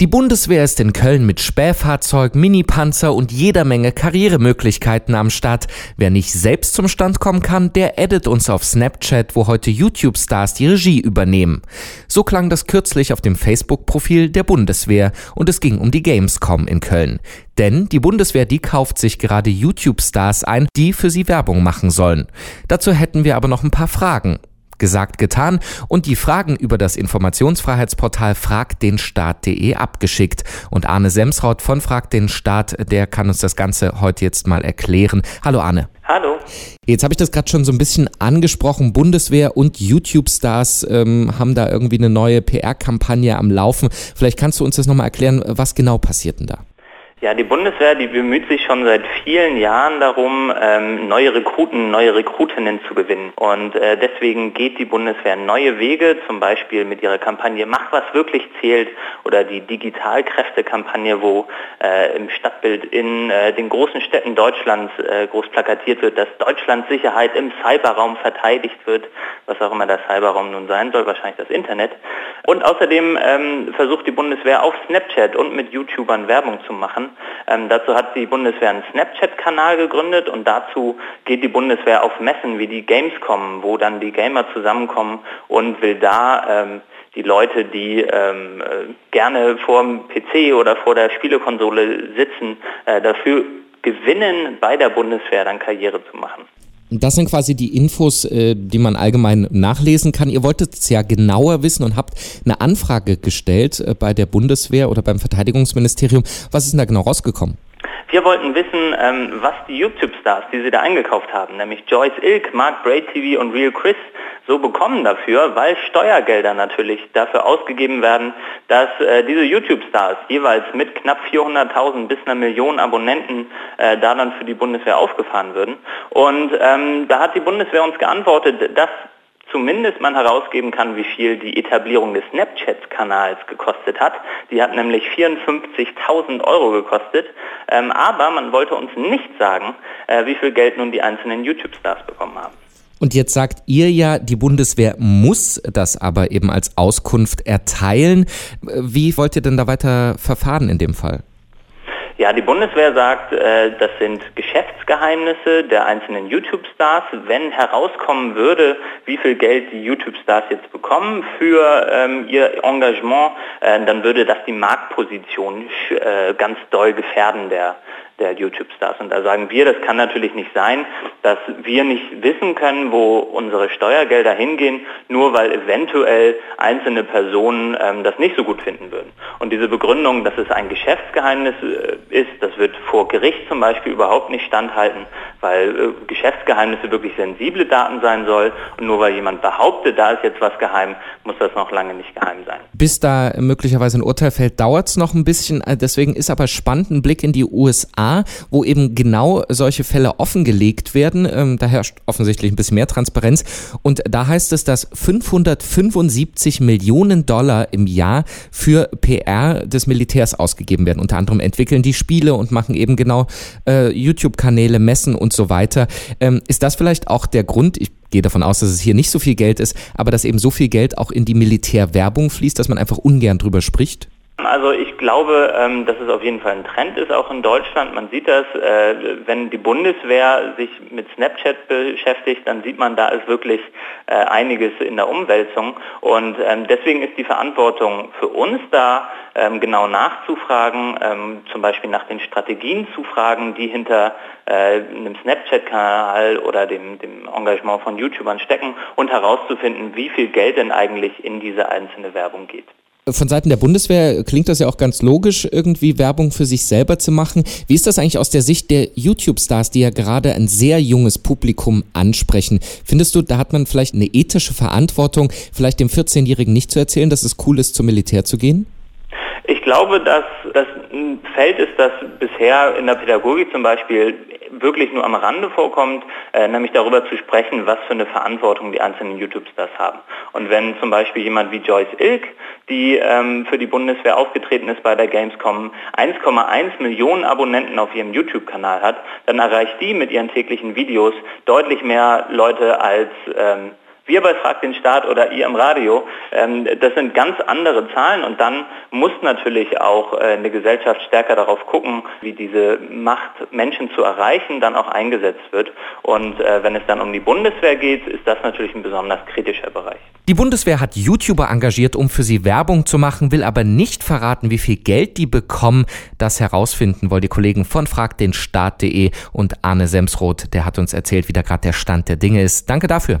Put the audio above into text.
Die Bundeswehr ist in Köln mit Spähfahrzeug, Minipanzer und jeder Menge Karrieremöglichkeiten am Start. Wer nicht selbst zum Stand kommen kann, der addet uns auf Snapchat, wo heute YouTube-Stars die Regie übernehmen. So klang das kürzlich auf dem Facebook-Profil der Bundeswehr und es ging um die Gamescom in Köln. Denn die Bundeswehr, die kauft sich gerade YouTube-Stars ein, die für sie Werbung machen sollen. Dazu hätten wir aber noch ein paar Fragen. Gesagt, getan und die Fragen über das Informationsfreiheitsportal fragdenstaat.de abgeschickt. Und Arne Semsraut von Frag den Staat, der kann uns das Ganze heute jetzt mal erklären. Hallo Arne. Hallo. Jetzt habe ich das gerade schon so ein bisschen angesprochen. Bundeswehr und YouTube-Stars ähm, haben da irgendwie eine neue PR-Kampagne am Laufen. Vielleicht kannst du uns das nochmal erklären, was genau passiert denn da? Ja, die Bundeswehr, die bemüht sich schon seit vielen Jahren darum, ähm, neue Rekruten, neue Rekrutinnen zu gewinnen. Und äh, deswegen geht die Bundeswehr neue Wege, zum Beispiel mit ihrer Kampagne Mach, was wirklich zählt oder die Digitalkräfte-Kampagne, wo äh, im Stadtbild in äh, den großen Städten Deutschlands groß plakatiert wird, dass Deutschlands Sicherheit im Cyberraum verteidigt wird, was auch immer der Cyberraum nun sein soll, wahrscheinlich das Internet. Und außerdem ähm, versucht die Bundeswehr auf Snapchat und mit YouTubern Werbung zu machen. Ähm, dazu hat die Bundeswehr einen Snapchat-Kanal gegründet und dazu geht die Bundeswehr auf Messen wie die Gamescom, wo dann die Gamer zusammenkommen und will da ähm, die Leute, die ähm, äh, gerne vor dem PC oder vor der Spielekonsole sitzen, äh, dafür gewinnen, bei der Bundeswehr dann Karriere zu machen. Das sind quasi die Infos, äh, die man allgemein nachlesen kann. Ihr wolltet es ja genauer wissen und habt eine Anfrage gestellt äh, bei der Bundeswehr oder beim Verteidigungsministerium. Was ist denn da genau rausgekommen? Wir wollten wissen, ähm, was die YouTube-Stars, die sie da eingekauft haben, nämlich Joyce Ilk, Mark Braid TV und Real Chris, so bekommen dafür, weil Steuergelder natürlich dafür ausgegeben werden, dass äh, diese YouTube-Stars jeweils mit knapp 400.000 bis einer Million Abonnenten äh, da dann für die Bundeswehr aufgefahren würden. Und ähm, da hat die Bundeswehr uns geantwortet, dass zumindest man herausgeben kann, wie viel die Etablierung des Snapchat-Kanals gekostet hat. Die hat nämlich 54.000 Euro gekostet, ähm, aber man wollte uns nicht sagen, äh, wie viel Geld nun die einzelnen YouTube-Stars bekommen haben. Und jetzt sagt ihr ja, die Bundeswehr muss das aber eben als Auskunft erteilen. Wie wollt ihr denn da weiter verfahren in dem Fall? Ja, die Bundeswehr sagt, äh, das sind Geschäftsgeheimnisse der einzelnen YouTube-Stars. Wenn herauskommen würde, wie viel Geld die YouTube-Stars jetzt bekommen für ähm, ihr Engagement, äh, dann würde das die Marktposition äh, ganz doll gefährden der, der YouTube-Stars. Und da sagen wir, das kann natürlich nicht sein, dass wir nicht wissen können, wo unsere Steuergelder hingehen, nur weil eventuell einzelne Personen ähm, das nicht so gut finden würden. Und diese Begründung, dass es ein Geschäftsgeheimnis äh, ist, das wird vor Gericht zum Beispiel überhaupt nicht standhalten, weil äh, Geschäftsgeheimnisse wirklich sensible Daten sein soll. Und nur weil jemand behauptet, da ist jetzt was geheim, muss das noch lange nicht geheim sein. Bis da möglicherweise ein Urteil fällt, dauert es noch ein bisschen. Äh, deswegen ist aber spannend ein Blick in die USA, wo eben genau solche Fälle offengelegt werden. Ähm, da herrscht offensichtlich ein bisschen mehr Transparenz. Und da heißt es, dass 575 Millionen Dollar im Jahr für PR des Militärs ausgegeben werden. Unter anderem entwickeln die Spiele und machen eben genau äh, YouTube-Kanäle, Messen und so weiter. Ähm, ist das vielleicht auch der Grund? Ich gehe davon aus, dass es hier nicht so viel Geld ist, aber dass eben so viel Geld auch in die Militärwerbung fließt, dass man einfach ungern drüber spricht? Also ich glaube, ähm, dass es auf jeden Fall ein Trend ist, auch in Deutschland. Man sieht das, äh, wenn die Bundeswehr sich mit Snapchat beschäftigt, dann sieht man, da ist wirklich äh, einiges in der Umwälzung. Und ähm, deswegen ist die Verantwortung für uns da, ähm, genau nachzufragen, zum Beispiel nach den Strategien zu fragen, die hinter äh, einem Snapchat-Kanal oder dem, dem Engagement von YouTubern stecken und herauszufinden, wie viel Geld denn eigentlich in diese einzelne Werbung geht. Von Seiten der Bundeswehr klingt das ja auch ganz logisch, irgendwie Werbung für sich selber zu machen. Wie ist das eigentlich aus der Sicht der YouTube-Stars, die ja gerade ein sehr junges Publikum ansprechen? Findest du, da hat man vielleicht eine ethische Verantwortung, vielleicht dem 14-Jährigen nicht zu erzählen, dass es cool ist, zum Militär zu gehen? Ich glaube, dass das ein Feld ist, das bisher in der Pädagogik zum Beispiel wirklich nur am Rande vorkommt, äh, nämlich darüber zu sprechen, was für eine Verantwortung die einzelnen YouTube-Stars haben. Und wenn zum Beispiel jemand wie Joyce Ilk, die ähm, für die Bundeswehr aufgetreten ist bei der Gamescom, 1,1 Millionen Abonnenten auf ihrem YouTube-Kanal hat, dann erreicht die mit ihren täglichen Videos deutlich mehr Leute als ähm, wir bei Frag den Staat oder ihr im Radio, ähm, das sind ganz andere Zahlen und dann muss natürlich auch äh, eine Gesellschaft stärker darauf gucken, wie diese Macht, Menschen zu erreichen, dann auch eingesetzt wird. Und äh, wenn es dann um die Bundeswehr geht, ist das natürlich ein besonders kritischer Bereich. Die Bundeswehr hat YouTuber engagiert, um für sie Werbung zu machen, will aber nicht verraten, wie viel Geld die bekommen. Das herausfinden wollen die Kollegen von fragdenstaat.de und Arne Semsroth, der hat uns erzählt, wie da gerade der Stand der Dinge ist. Danke dafür.